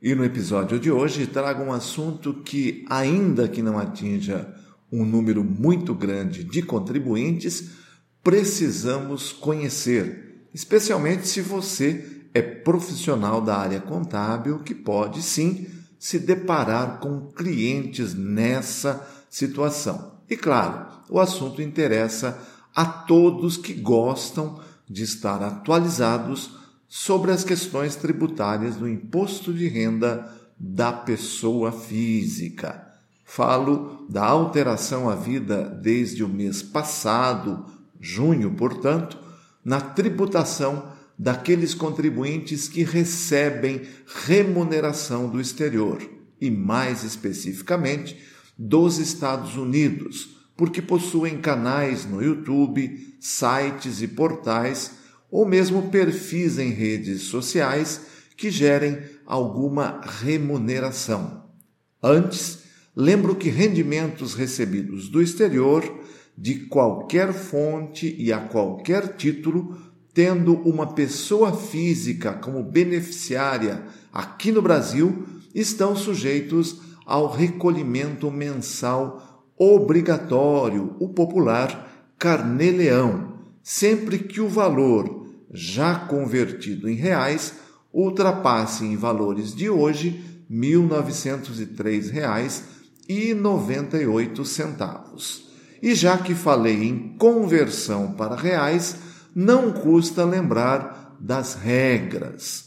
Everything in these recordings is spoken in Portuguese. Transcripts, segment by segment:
E no episódio de hoje trago um assunto que, ainda que não atinja um número muito grande de contribuintes, precisamos conhecer, especialmente se você é profissional da área contábil que pode sim se deparar com clientes nessa situação. E claro, o assunto interessa a todos que gostam de estar atualizados sobre as questões tributárias do imposto de renda da pessoa física. Falo da alteração à vida desde o mês passado, junho, portanto, na tributação daqueles contribuintes que recebem remuneração do exterior e, mais especificamente, dos Estados Unidos, porque possuem canais no YouTube, sites e portais ou mesmo perfis em redes sociais que gerem alguma remuneração. Antes, lembro que rendimentos recebidos do exterior, de qualquer fonte e a qualquer título, tendo uma pessoa física como beneficiária aqui no Brasil, estão sujeitos ao recolhimento mensal obrigatório, o popular carnê-leão, sempre que o valor, já convertido em reais, ultrapasse em valores de hoje R$ 1.903,98. E já que falei em conversão para reais, não custa lembrar das regras.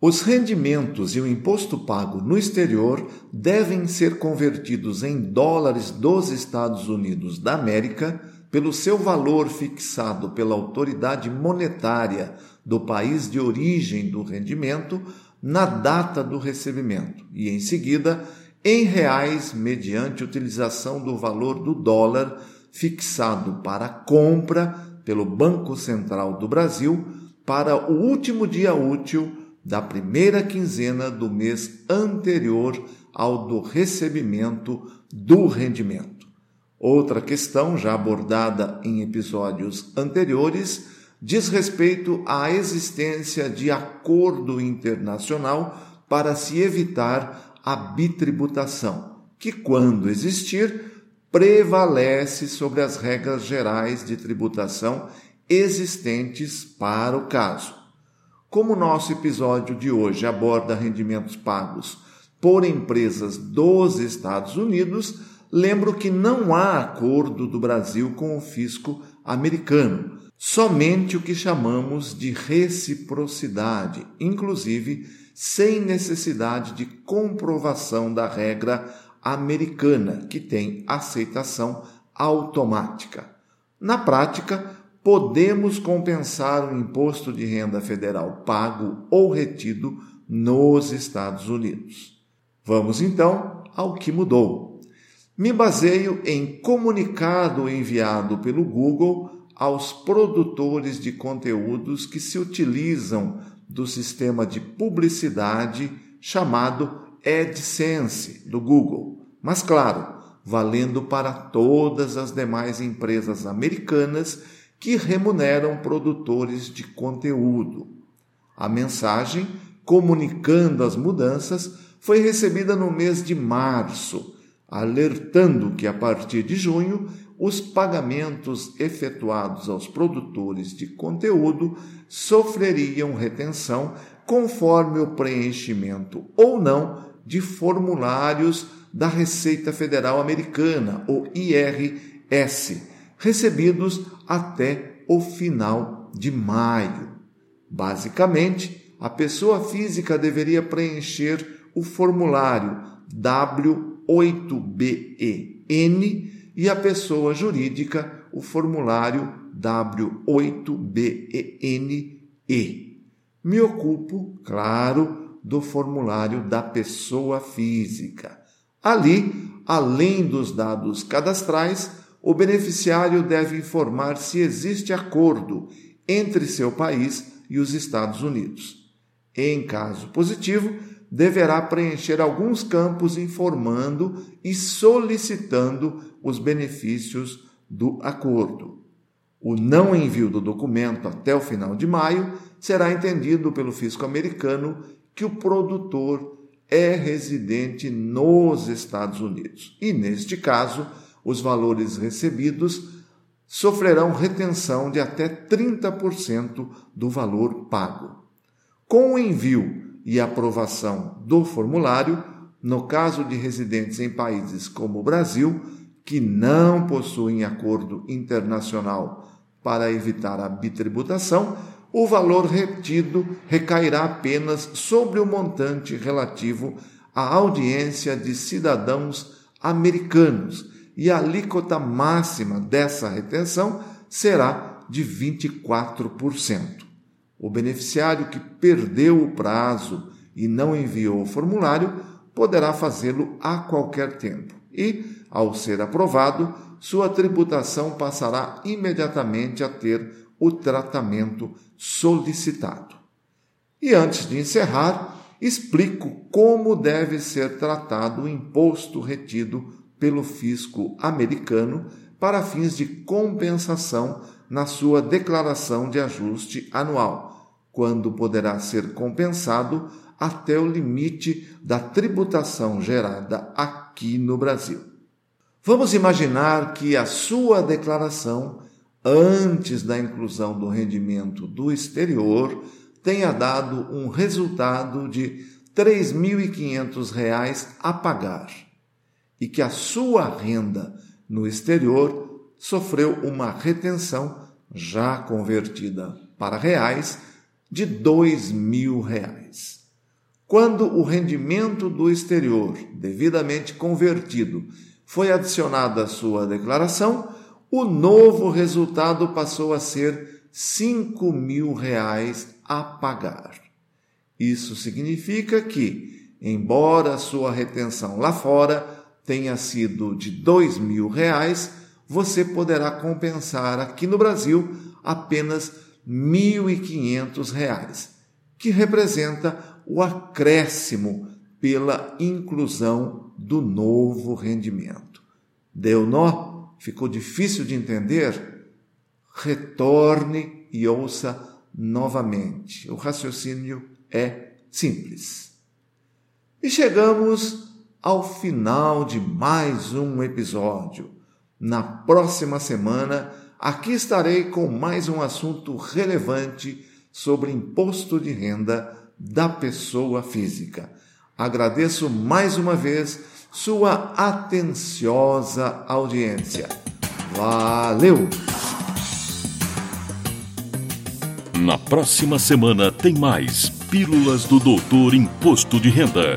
Os rendimentos e o imposto pago no exterior devem ser convertidos em dólares dos Estados Unidos da América pelo seu valor fixado pela autoridade monetária do país de origem do rendimento na data do recebimento e, em seguida, em reais mediante utilização do valor do dólar fixado para compra pelo Banco Central do Brasil para o último dia útil da primeira quinzena do mês anterior ao do recebimento do rendimento. Outra questão, já abordada em episódios anteriores, diz respeito à existência de acordo internacional para se evitar a bitributação, que, quando existir, prevalece sobre as regras gerais de tributação existentes para o caso. Como o nosso episódio de hoje aborda rendimentos pagos por empresas dos Estados Unidos, lembro que não há acordo do Brasil com o fisco americano, somente o que chamamos de reciprocidade, inclusive sem necessidade de comprovação da regra americana, que tem aceitação automática. Na prática, podemos compensar o imposto de renda federal pago ou retido nos Estados Unidos. Vamos então ao que mudou. Me baseio em comunicado enviado pelo Google aos produtores de conteúdos que se utilizam do sistema de publicidade chamado AdSense do Google. Mas, claro, valendo para todas as demais empresas americanas que remuneram produtores de conteúdo. A mensagem comunicando as mudanças foi recebida no mês de março alertando que a partir de junho os pagamentos efetuados aos produtores de conteúdo sofreriam retenção conforme o preenchimento ou não de formulários da Receita Federal Americana, o IRS, recebidos até o final de maio. Basicamente, a pessoa física deveria preencher o formulário W 8BEN e a pessoa jurídica o formulário W8BENE. Me ocupo, claro, do formulário da pessoa física. Ali, além dos dados cadastrais, o beneficiário deve informar se existe acordo entre seu país e os Estados Unidos. Em caso positivo, deverá preencher alguns campos informando e solicitando os benefícios do acordo. O não envio do documento até o final de maio será entendido pelo fisco americano que o produtor é residente nos Estados Unidos. E, neste caso, os valores recebidos sofrerão retenção de até 30% do valor pago. Com o envio e aprovação do formulário, no caso de residentes em países como o Brasil, que não possuem acordo internacional para evitar a bitributação, o valor retido recairá apenas sobre o montante relativo à audiência de cidadãos americanos e a alíquota máxima dessa retenção será de 24%. O beneficiário que perdeu o prazo e não enviou o formulário poderá fazê-lo a qualquer tempo e, ao ser aprovado, sua tributação passará imediatamente a ter o tratamento solicitado. E antes de encerrar, explico como deve ser tratado o imposto retido pelo fisco americano para fins de compensação na sua declaração de ajuste anual, quando poderá ser compensado até o limite da tributação gerada aqui no Brasil. Vamos imaginar que a sua declaração, antes da inclusão do rendimento do exterior, tenha dado um resultado de R$ 3.500 a pagar e que a sua renda no exterior sofreu uma retenção já convertida para reais de dois mil reais. Quando o rendimento do exterior, devidamente convertido, foi adicionado à sua declaração, o novo resultado passou a ser cinco mil reais a pagar. Isso significa que, embora a sua retenção lá fora tenha sido de dois mil reais, você poderá compensar aqui no Brasil apenas R$ 1.500, que representa o acréscimo pela inclusão do novo rendimento. Deu nó? Ficou difícil de entender? Retorne e ouça novamente. O raciocínio é simples. E chegamos ao final de mais um episódio. Na próxima semana, aqui estarei com mais um assunto relevante sobre imposto de renda da pessoa física. Agradeço mais uma vez sua atenciosa audiência. Valeu! Na próxima semana tem mais Pílulas do Doutor Imposto de Renda.